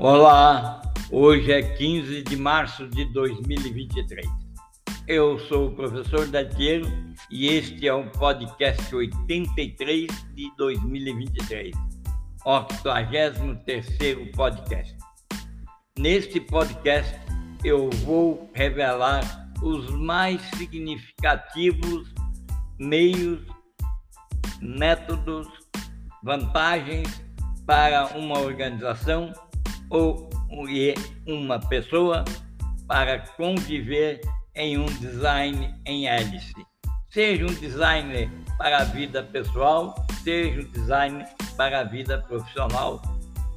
Olá, hoje é 15 de março de 2023. Eu sou o professor Datiero e este é o podcast 83 de 2023, 83 podcast. Neste podcast eu vou revelar os mais significativos meios, métodos, vantagens para uma organização ou uma pessoa para conviver em um design em hélice. Seja um designer para a vida pessoal, seja um design para a vida profissional,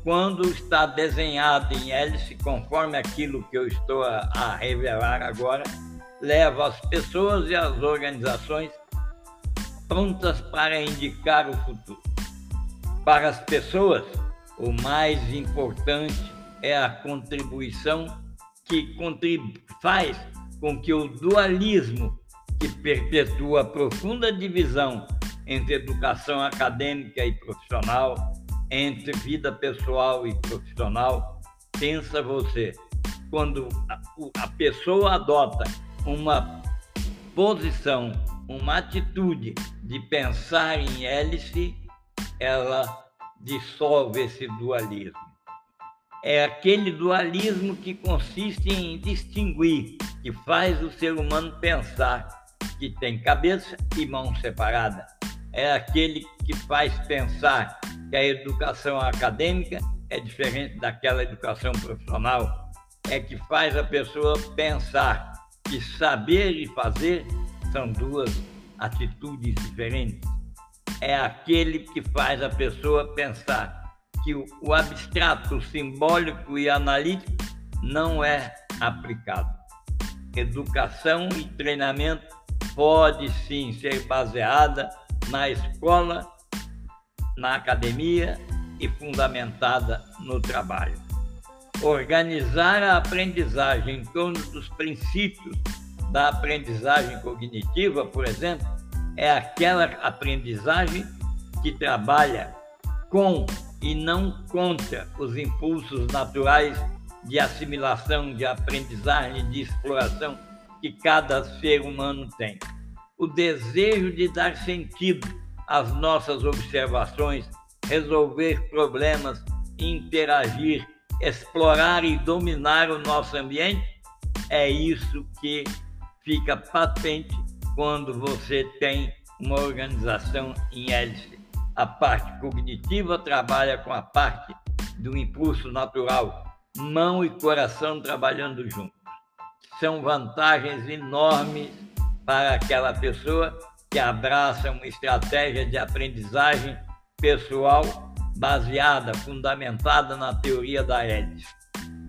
quando está desenhado em hélice, conforme aquilo que eu estou a, a revelar agora, leva as pessoas e as organizações prontas para indicar o futuro. Para as pessoas, o mais importante é a contribuição que faz com que o dualismo que perpetua a profunda divisão entre educação acadêmica e profissional, entre vida pessoal e profissional, pensa você, quando a, a pessoa adota uma posição, uma atitude de pensar em hélice, ela dissolve esse dualismo. É aquele dualismo que consiste em distinguir, que faz o ser humano pensar que tem cabeça e mão separada. É aquele que faz pensar que a educação acadêmica é diferente daquela educação profissional. É que faz a pessoa pensar que saber e fazer são duas atitudes diferentes é aquele que faz a pessoa pensar que o abstrato, o simbólico e analítico não é aplicado. Educação e treinamento pode sim ser baseada na escola, na academia e fundamentada no trabalho. Organizar a aprendizagem em torno dos princípios da aprendizagem cognitiva, por exemplo, é aquela aprendizagem que trabalha com e não contra os impulsos naturais de assimilação, de aprendizagem, de exploração que cada ser humano tem. O desejo de dar sentido às nossas observações, resolver problemas, interagir, explorar e dominar o nosso ambiente, é isso que fica patente quando você tem uma organização em hélice. A parte cognitiva trabalha com a parte do impulso natural, mão e coração trabalhando juntos. São vantagens enormes para aquela pessoa que abraça uma estratégia de aprendizagem pessoal baseada, fundamentada na teoria da hélice.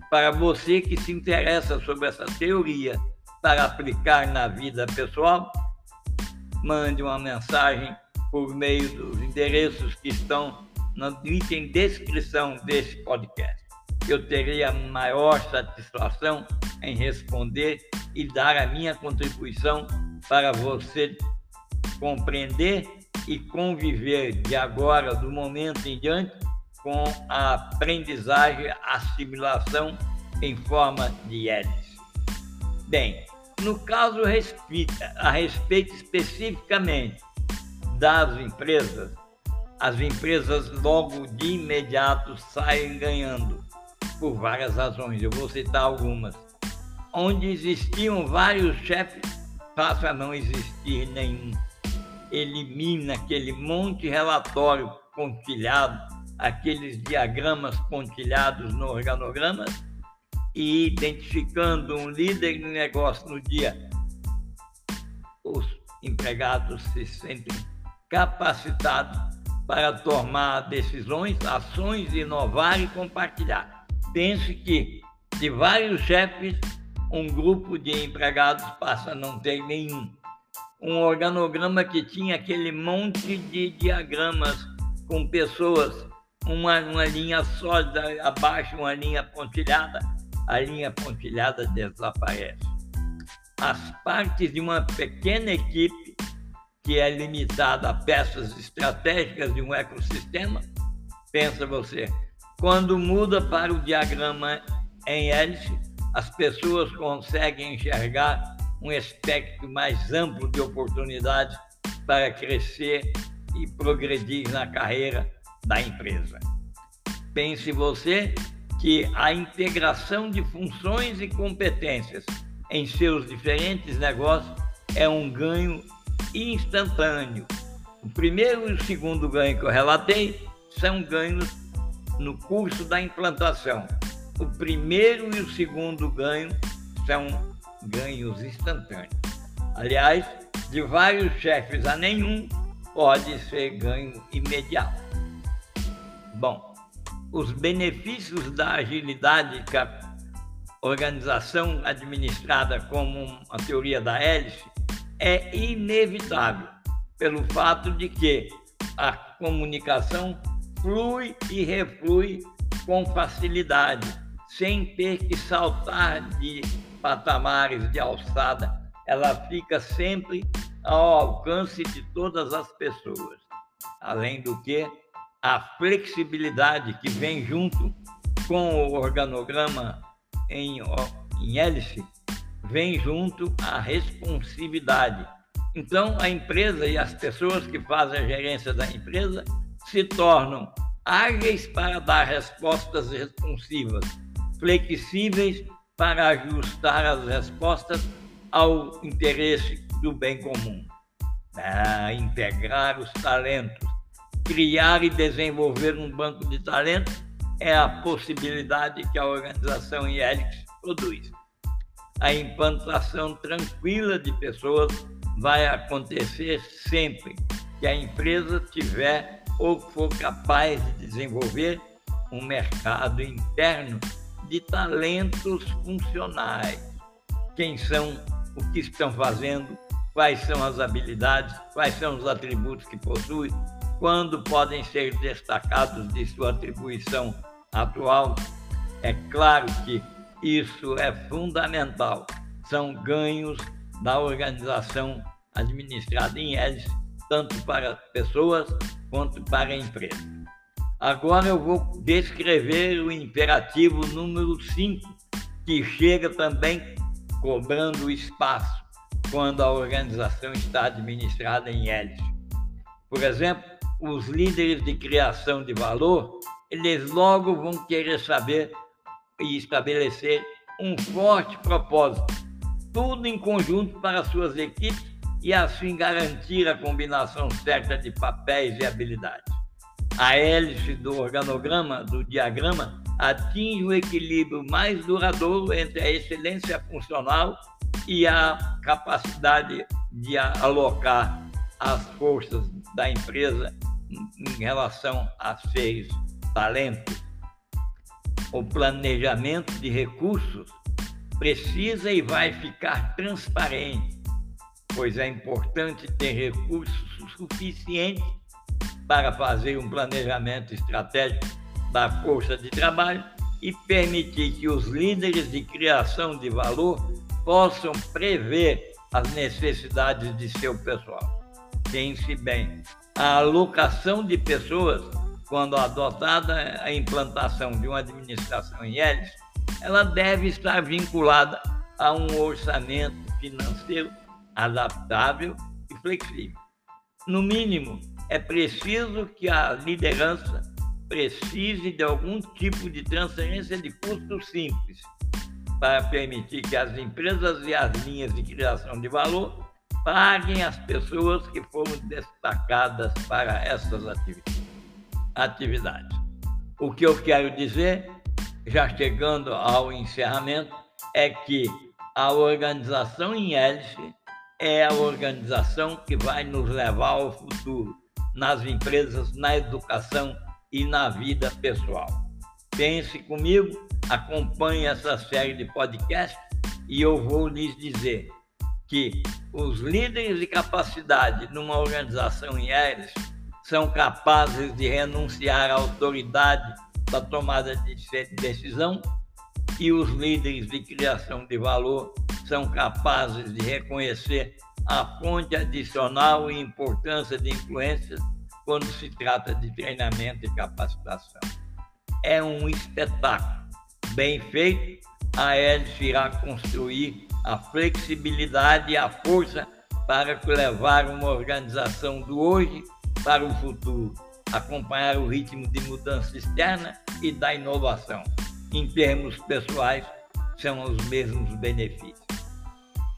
Para você que se interessa sobre essa teoria para aplicar na vida pessoal, mande uma mensagem por meio dos endereços que estão no item descrição desse podcast. Eu terei a maior satisfação em responder e dar a minha contribuição para você compreender e conviver de agora, do momento em diante, com a aprendizagem, assimilação em forma de hélice. Bem, no caso a respeito especificamente das empresas, as empresas logo de imediato saem ganhando por várias razões. Eu vou citar algumas. Onde existiam vários chefes, passa a não existir nenhum. Elimina aquele monte de relatório pontilhado, aqueles diagramas pontilhados no organograma e identificando um líder de negócio no dia, os empregados se sentem capacitados para tomar decisões, ações, inovar e compartilhar. Pense que de vários chefes, um grupo de empregados passa a não ter nenhum. Um organograma que tinha aquele monte de diagramas com pessoas, uma, uma linha sólida abaixo, uma linha pontilhada, a linha pontilhada desaparece. As partes de uma pequena equipe, que é limitada a peças estratégicas de um ecossistema, pensa você, Quando muda para o diagrama em hélice, as pessoas conseguem enxergar um espectro mais amplo de oportunidades para crescer e progredir na carreira da empresa. Pense você que a integração de funções e competências em seus diferentes negócios é um ganho instantâneo. O primeiro e o segundo ganho que eu relatei são ganhos no curso da implantação. O primeiro e o segundo ganho são ganhos instantâneos. Aliás, de vários chefes a nenhum pode ser ganho imediato. Bom, os benefícios da agilidade que a organização administrada como a teoria da hélice é inevitável, pelo fato de que a comunicação flui e reflui com facilidade, sem ter que saltar de patamares de alçada. Ela fica sempre ao alcance de todas as pessoas. Além do que, a flexibilidade que vem junto com o organograma em, em hélice vem junto a responsividade. Então, a empresa e as pessoas que fazem a gerência da empresa se tornam ágeis para dar respostas responsivas, flexíveis para ajustar as respostas ao interesse do bem comum. Ah, integrar os talentos, criar e desenvolver um banco de talentos é a possibilidade que a organização IELIX produz. A implantação tranquila de pessoas vai acontecer sempre que a empresa tiver ou for capaz de desenvolver um mercado interno de talentos funcionais. Quem são, o que estão fazendo, quais são as habilidades, quais são os atributos que possuem, quando podem ser destacados de sua atribuição atual. É claro que isso é fundamental. São ganhos da organização administrada em hélice, tanto para pessoas quanto para a empresa. Agora eu vou descrever o imperativo número 5, que chega também cobrando espaço quando a organização está administrada em hélice. Por exemplo, os líderes de criação de valor, eles logo vão querer saber e estabelecer um forte propósito, tudo em conjunto para suas equipes e assim garantir a combinação certa de papéis e habilidades. A hélice do organograma, do diagrama, atinge o equilíbrio mais duradouro entre a excelência funcional e a capacidade de alocar as forças da empresa em relação a seis talentos. O planejamento de recursos precisa e vai ficar transparente, pois é importante ter recursos suficientes para fazer um planejamento estratégico da força de trabalho e permitir que os líderes de criação de valor possam prever as necessidades de seu pessoal. Pense bem, a alocação de pessoas, quando adotada a implantação de uma administração em hélice, ela deve estar vinculada a um orçamento financeiro adaptável e flexível. No mínimo, é preciso que a liderança precise de algum tipo de transferência de custo simples para permitir que as empresas e as linhas de criação de valor paguem as pessoas que foram destacadas para essas atividades. O que eu quero dizer, já chegando ao encerramento, é que a organização em hélice é a organização que vai nos levar ao futuro nas empresas, na educação e na vida pessoal. Pense comigo, acompanhe essa série de podcasts e eu vou lhes dizer que os líderes de capacidade numa organização em hélice são capazes de renunciar à autoridade da tomada de decisão e os líderes de criação de valor são capazes de reconhecer a fonte adicional e importância de influências quando se trata de treinamento e capacitação. é um espetáculo. Bem feito, a hélice irá construir a flexibilidade e a força para levar uma organização do hoje para o futuro, acompanhar o ritmo de mudança externa e da inovação. Em termos pessoais, são os mesmos benefícios.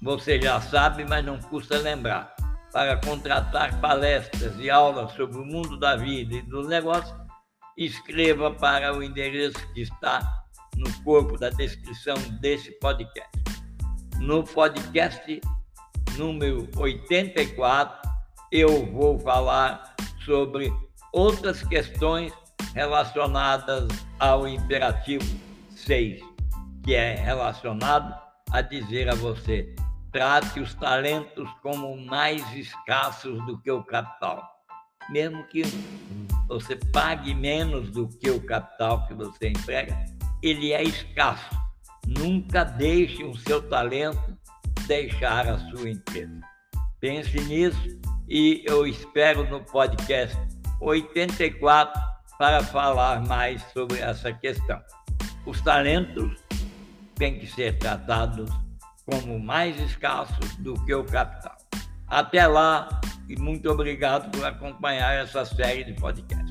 Você já sabe, mas não custa lembrar. Para contratar palestras e aulas sobre o mundo da vida e dos negócios, escreva para o endereço que está no corpo da descrição desse podcast. No podcast número 84, eu vou falar sobre outras questões relacionadas ao imperativo 6, que é relacionado a dizer a você: trate os talentos como mais escassos do que o capital. Mesmo que você pague menos do que o capital que você emprega, ele é escasso. Nunca deixe o seu talento deixar a sua empresa. Pense nisso e eu espero no podcast 84 para falar mais sobre essa questão. Os talentos têm que ser tratados como mais escassos do que o capital. Até lá e muito obrigado por acompanhar essa série de podcasts.